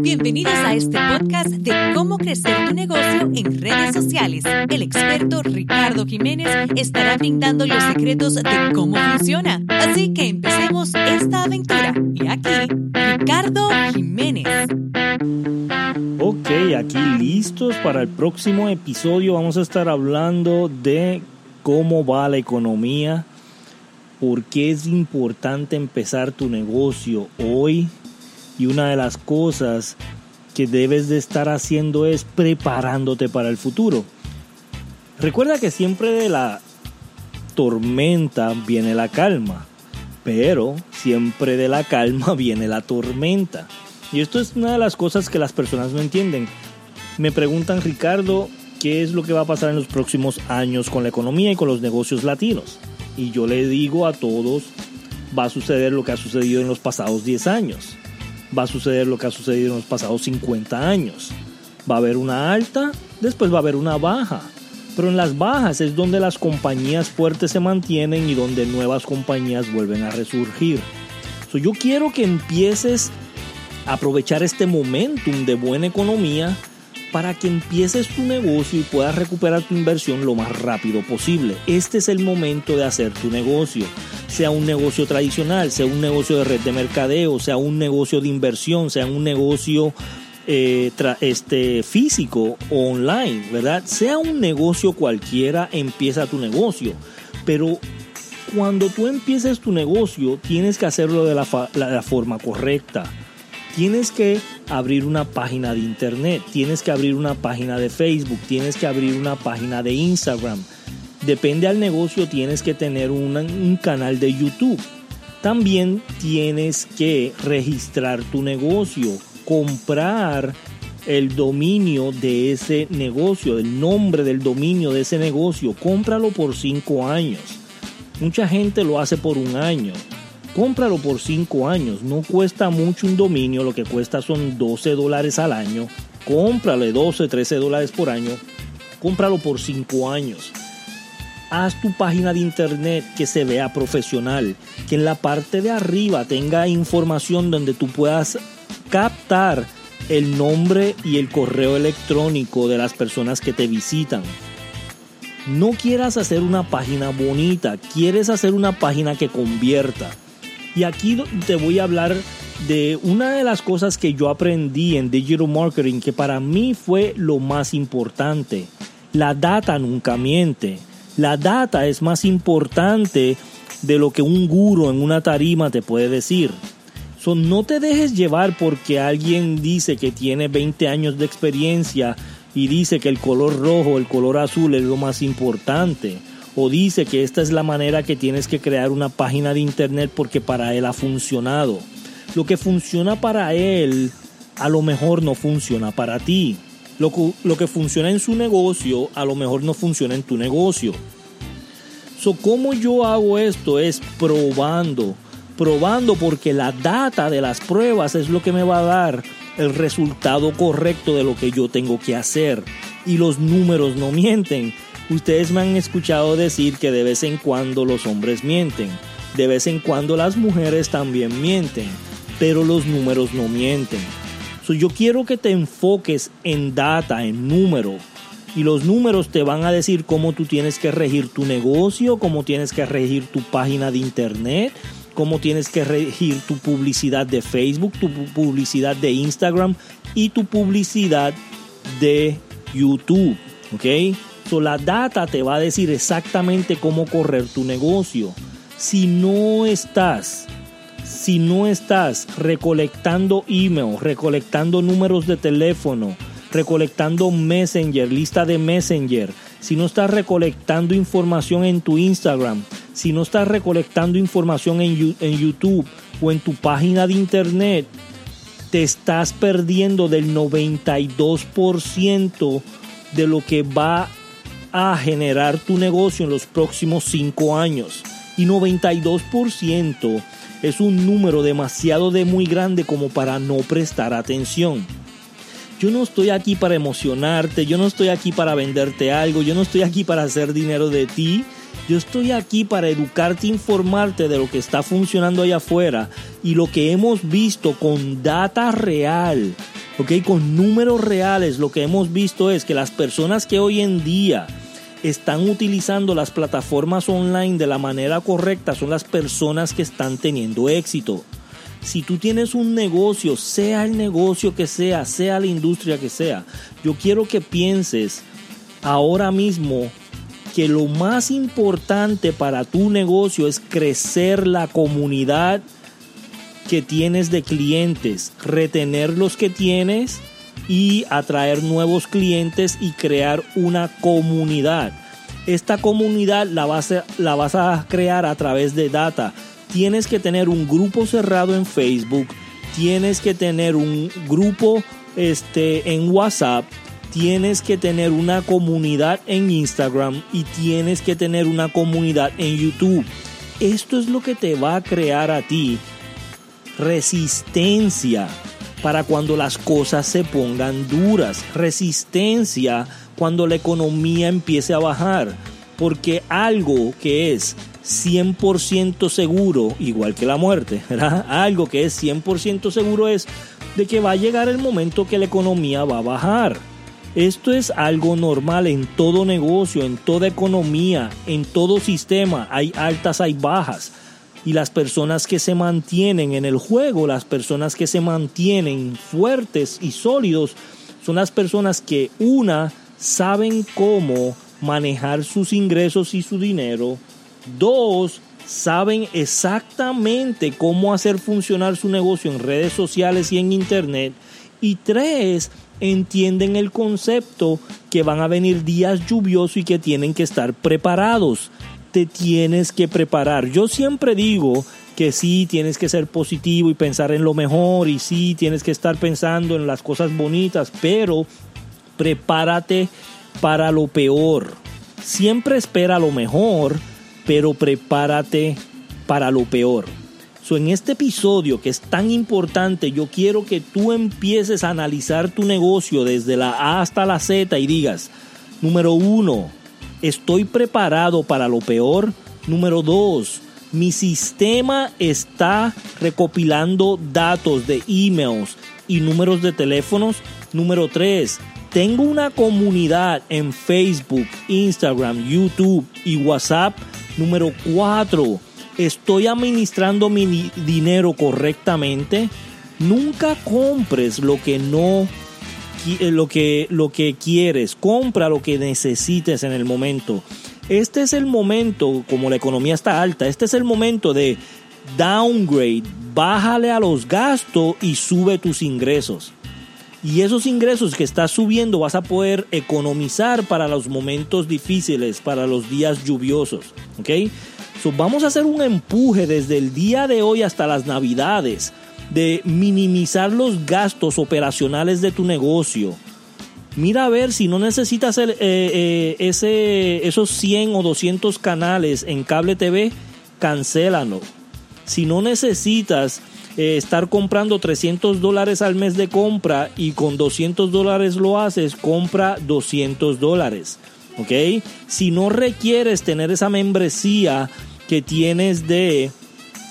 Bienvenidos a este podcast de cómo crecer tu negocio en redes sociales. El experto Ricardo Jiménez estará brindando los secretos de cómo funciona. Así que empecemos esta aventura. Y aquí, Ricardo Jiménez. Ok, aquí listos para el próximo episodio. Vamos a estar hablando de cómo va la economía, por qué es importante empezar tu negocio hoy y una de las cosas que debes de estar haciendo es preparándote para el futuro. Recuerda que siempre de la tormenta viene la calma, pero siempre de la calma viene la tormenta. Y esto es una de las cosas que las personas no entienden. Me preguntan, Ricardo, ¿qué es lo que va a pasar en los próximos años con la economía y con los negocios latinos? Y yo le digo a todos, va a suceder lo que ha sucedido en los pasados 10 años va a suceder lo que ha sucedido en los pasados 50 años. Va a haber una alta, después va a haber una baja. Pero en las bajas es donde las compañías fuertes se mantienen y donde nuevas compañías vuelven a resurgir. yo quiero que empieces a aprovechar este momentum de buena economía para que empieces tu negocio y puedas recuperar tu inversión lo más rápido posible. Este es el momento de hacer tu negocio sea un negocio tradicional, sea un negocio de red de mercadeo, sea un negocio de inversión, sea un negocio eh, este, físico o online, ¿verdad? Sea un negocio cualquiera, empieza tu negocio. Pero cuando tú empieces tu negocio, tienes que hacerlo de la, la forma correcta. Tienes que abrir una página de internet, tienes que abrir una página de Facebook, tienes que abrir una página de Instagram Depende al negocio, tienes que tener un canal de YouTube. También tienes que registrar tu negocio, comprar el dominio de ese negocio, el nombre del dominio de ese negocio. Cómpralo por cinco años. Mucha gente lo hace por un año. Cómpralo por cinco años. No cuesta mucho un dominio, lo que cuesta son 12 dólares al año. Cómprale 12, 13 dólares por año. Cómpralo por cinco años haz tu página de internet que se vea profesional, que en la parte de arriba tenga información donde tú puedas captar el nombre y el correo electrónico de las personas que te visitan. No quieras hacer una página bonita, quieres hacer una página que convierta. Y aquí te voy a hablar de una de las cosas que yo aprendí en Digital Marketing que para mí fue lo más importante. La data nunca miente. La data es más importante de lo que un guro en una tarima te puede decir. So, no te dejes llevar porque alguien dice que tiene 20 años de experiencia y dice que el color rojo, el color azul es lo más importante. O dice que esta es la manera que tienes que crear una página de internet porque para él ha funcionado. Lo que funciona para él a lo mejor no funciona para ti. Lo que, funciona en su negocio a lo mejor no funciona en tu negocio. So, ¿Cómo yo hago esto? Es probando, probando porque la data de las pruebas es lo que me va a dar el resultado correcto de lo que yo tengo que hacer. Y los números no mienten. Ustedes me han escuchado decir que de vez en cuando los hombres mienten, de vez en cuando las mujeres también mienten, pero los números no mienten yo quiero que te enfoques en data, en número. Y los números te van a decir cómo tú tienes que regir tu negocio, cómo tienes que regir tu página de internet, cómo tienes que regir tu publicidad de Facebook, tu publicidad de Instagram y tu publicidad de YouTube. ¿Ok? So, la data te va a decir exactamente cómo correr tu negocio. Si no estás si no estás recolectando email, recolectando números de teléfono, recolectando Messenger, lista de Messenger, si no estás recolectando información en tu Instagram, si no estás recolectando información en, YouTube o en tu página de internet, te estás perdiendo del 92% de lo que va a generar tu negocio en los próximos 5 años. Y 92% es un número demasiado de muy grande como para no prestar atención. Yo no estoy aquí para emocionarte, yo no estoy aquí para venderte algo, yo no estoy aquí para hacer dinero de ti, Yo estoy aquí para educarte, informarte de lo que está funcionando allá afuera y lo que hemos visto con data real, ¿ok? Con números reales, lo que hemos visto es que las personas que hoy en día están utilizando las plataformas online de la manera correcta son las personas que están teniendo éxito. Si tú tienes un negocio, sea el negocio que sea, sea la industria que sea, yo quiero que pienses ahora mismo que lo más importante para tu negocio es crecer la comunidad que tienes de clientes, retener los que tienes y atraer nuevos clientes y crear una comunidad. Esta comunidad la vas a, la vas a crear a través de data. Tienes que tener un grupo cerrado en Facebook, tienes que tener un grupo este, en WhatsApp, tienes que tener una comunidad en Instagram y tienes que tener una comunidad en YouTube. Esto es lo que te va a crear a ti resistencia para cuando las cosas se pongan duras, resistencia cuando la economía empiece a bajar, porque algo que es 100% seguro, igual que la muerte, algo que es 100% seguro es de que va a llegar el momento que la economía va a bajar. Esto es algo normal en todo negocio, en toda economía, en todo sistema. Hay altas, hay bajas y las personas que se mantienen en el juego, las personas que se mantienen fuertes y sólidos, son las personas que una saben cómo manejar sus ingresos y su dinero, dos saben exactamente cómo hacer funcionar su negocio en redes sociales y en internet, y tres entienden el concepto que van a venir días lluviosos y que tienen que estar preparados tienes que preparar. Yo siempre digo que sí, tienes que ser positivo y pensar en lo mejor y sí, tienes que estar pensando en las cosas bonitas, pero prepárate para lo peor. Siempre espera lo mejor, pero prepárate para lo peor. So, en este episodio que es tan importante, yo quiero que tú empieces a analizar tu negocio desde la A hasta la Z y digas, número uno, ¿Estoy preparado para lo peor? Número dos, mi sistema está recopilando datos de emails y números de teléfonos. Número tres, tengo una comunidad en Facebook, Instagram, YouTube y WhatsApp. Número cuatro, estoy administrando mi dinero correctamente. Nunca compres lo que no lo que, lo que quieres, compra lo que necesites en el momento. Este es el momento, como la economía está alta, este es el momento de downgrade, bájale a los gastos y sube tus ingresos. Y esos ingresos que estás subiendo vas a poder economizar para los momentos difíciles, para los días lluviosos. ¿Ok? vamos a hacer un empuje desde el día de hoy hasta las navidades de minimizar los gastos operacionales de tu negocio. Mira a ver si no necesitas eh, eh, ese, esos 100 o 200 canales en cable TV, cancélalo. Si no necesitas eh, estar comprando 300 dólares al mes de compra y con 200 dólares lo haces, compra 200 dólares. ¿Ok? Si no requieres tener esa membresía que tienes de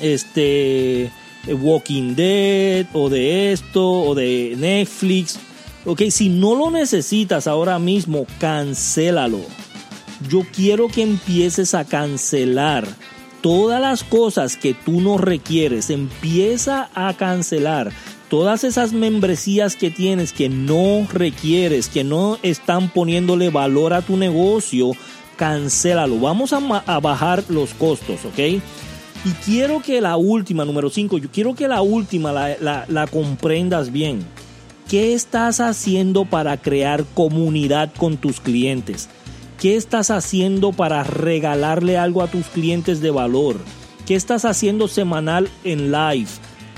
este Walking Dead o de esto o de Netflix. Ok, si no lo necesitas ahora mismo, cancélalo. Yo quiero que empieces a cancelar todas las cosas que tú no requieres. Empieza a cancelar todas esas membresías que tienes que no requieres, que no están poniéndole valor a tu negocio. Cancélalo. Vamos a, a bajar los costos, ¿ok? Y quiero que la última, número 5, yo quiero que la última la, la, comprendas bien. ¿Qué estás haciendo para crear comunidad con tus clientes? ¿Qué estás haciendo para regalarle algo a tus clientes de valor? ¿Qué estás haciendo semanal en live?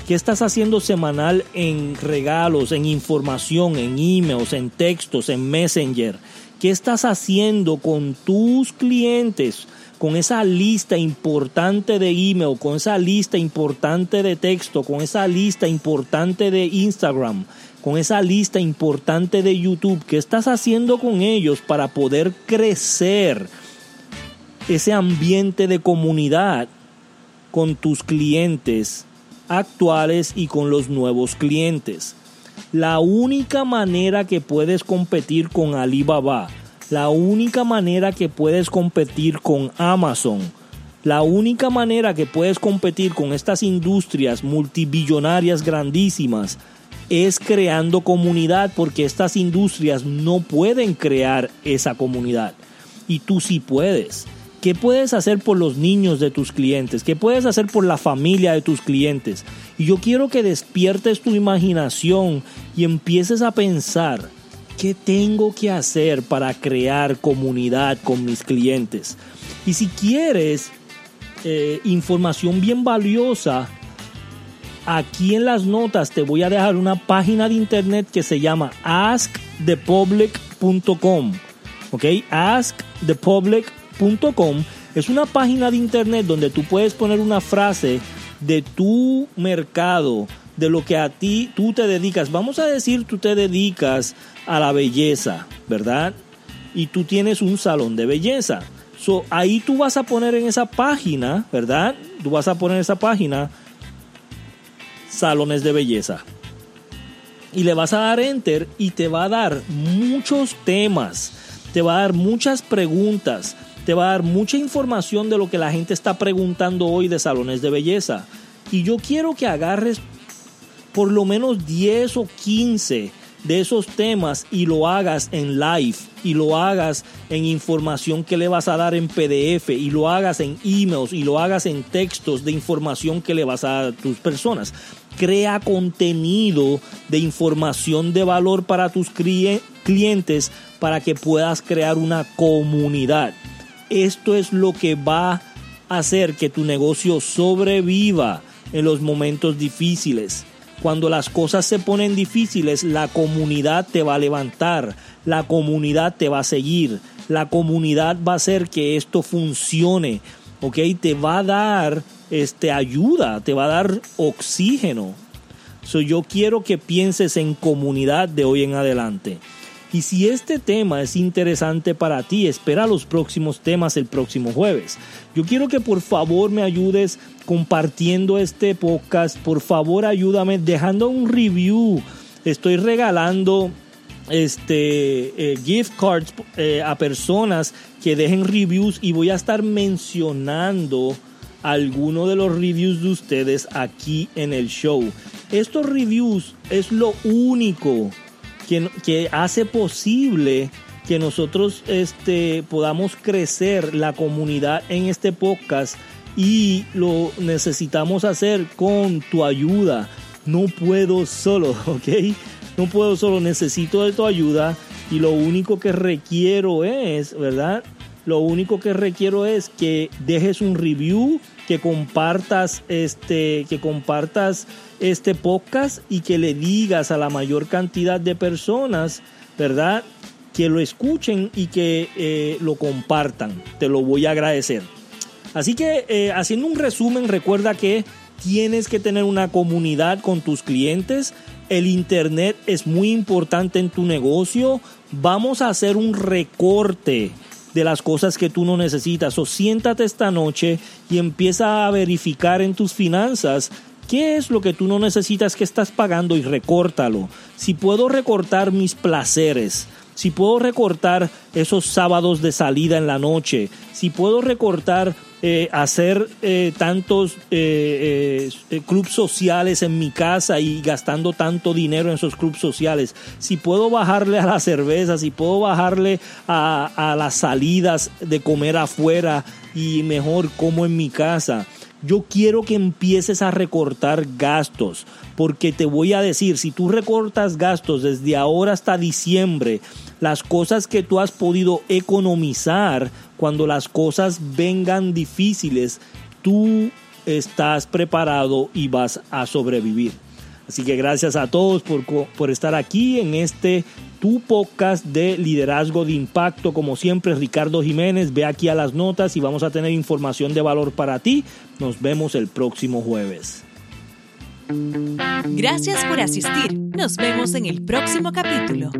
¿Qué estás haciendo semanal en regalos, en información, en emails, en textos, en messenger? ¿Qué estás haciendo con tus clientes? Con esa lista importante de email, con esa lista importante de texto, con esa lista importante de Instagram, con esa lista importante de YouTube, ¿qué estás haciendo con ellos para poder crecer ese ambiente de comunidad con tus clientes actuales y con los nuevos clientes. La única manera que puedes competir con Alibaba, la única manera que puedes competir con Amazon, la única manera que puedes competir con estas industrias multibillonarias grandísimas es creando comunidad porque estas industrias no pueden crear esa comunidad y tú sí puedes. ¿Qué puedes hacer por los niños de tus clientes? ¿Qué puedes hacer por la familia de tus clientes? Y yo quiero que despiertes tu imaginación y empieces a pensar, ¿qué tengo que hacer para crear comunidad con mis clientes? Y si quieres eh, información bien valiosa, aquí en las notas te voy a dejar una página de internet que se llama askthepublic.com. ¿Ok? Askthepublic.com es una página de internet donde tú puedes poner una frase de tu mercado, de lo que a ti tú te dedicas. Vamos a decir, tú te dedicas a la belleza, ¿verdad? Y tú tienes un salón de belleza. So, ahí tú vas a poner en esa página, ¿verdad? Tú vas a poner en esa página salones de belleza. Y le vas a dar enter y te va a dar muchos temas, te va a dar muchas preguntas te va a dar mucha información de lo que la gente está preguntando hoy de salones de belleza. Y yo quiero que agarres por lo menos 10 o 15 de esos temas y lo hagas en live y lo hagas en información que le vas a dar en PDF y lo hagas en emails y lo hagas en textos de información que le vas a dar a tus personas. Crea contenido de información de valor para tus clientes para que puedas crear una comunidad. Esto es lo que va a hacer que tu negocio sobreviva en los momentos difíciles. Cuando las cosas se ponen difíciles, la comunidad te va a levantar, la comunidad te va a seguir, la comunidad va a hacer que esto funcione, ¿ok? Te va a dar este, ayuda, te va a dar oxígeno. So, yo quiero que pienses en comunidad de hoy en adelante. Y si este tema es interesante para ti, espera los próximos temas el próximo jueves. Yo quiero que por favor me ayudes compartiendo este podcast. Por favor, ayúdame dejando un review. Estoy regalando este eh, gift cards eh, a personas que dejen reviews y voy a estar mencionando algunos de los reviews de ustedes aquí en el show. Estos reviews es lo único que, hace posible que nosotros este, podamos crecer la comunidad en este podcast y lo necesitamos hacer con tu ayuda. No puedo solo, ¿ok? No puedo solo, necesito de tu ayuda y lo único que requiero es, ¿verdad? Lo único que requiero es que dejes un review, que compartas este, que compartas este podcast y que le digas a la mayor cantidad de personas, ¿verdad? Que lo escuchen y que eh, lo compartan. Te lo voy a agradecer. Así que eh, haciendo un resumen, recuerda que tienes que tener una comunidad con tus clientes. El Internet es muy importante en tu negocio. Vamos a hacer un recorte de las cosas que tú no necesitas. O siéntate esta noche y empieza a verificar en tus finanzas qué es lo que tú no necesitas que estás pagando y recórtalo. Si puedo recortar mis placeres, si puedo recortar esos sábados de salida en la noche, si puedo recortar eh, hacer eh, tantos eh, clubes sociales en mi casa y gastando tanto dinero en esos clubes sociales, si puedo bajarle a la cerveza, si puedo bajarle a las salidas de comer afuera y mejor como en mi casa, yo quiero que empieces a recortar gastos, porque te voy a decir, si tú recortas gastos desde ahora hasta diciembre, las cosas que tú has podido economizar cuando las cosas vengan difíciles, tú estás preparado y vas a sobrevivir. Así que gracias a todos por, por estar aquí en este tu podcast de liderazgo de impacto. Como siempre, Ricardo Jiménez, ve aquí a las notas y vamos a tener información de valor para ti. Nos vemos el próximo jueves. Gracias por asistir. Nos vemos en el próximo capítulo.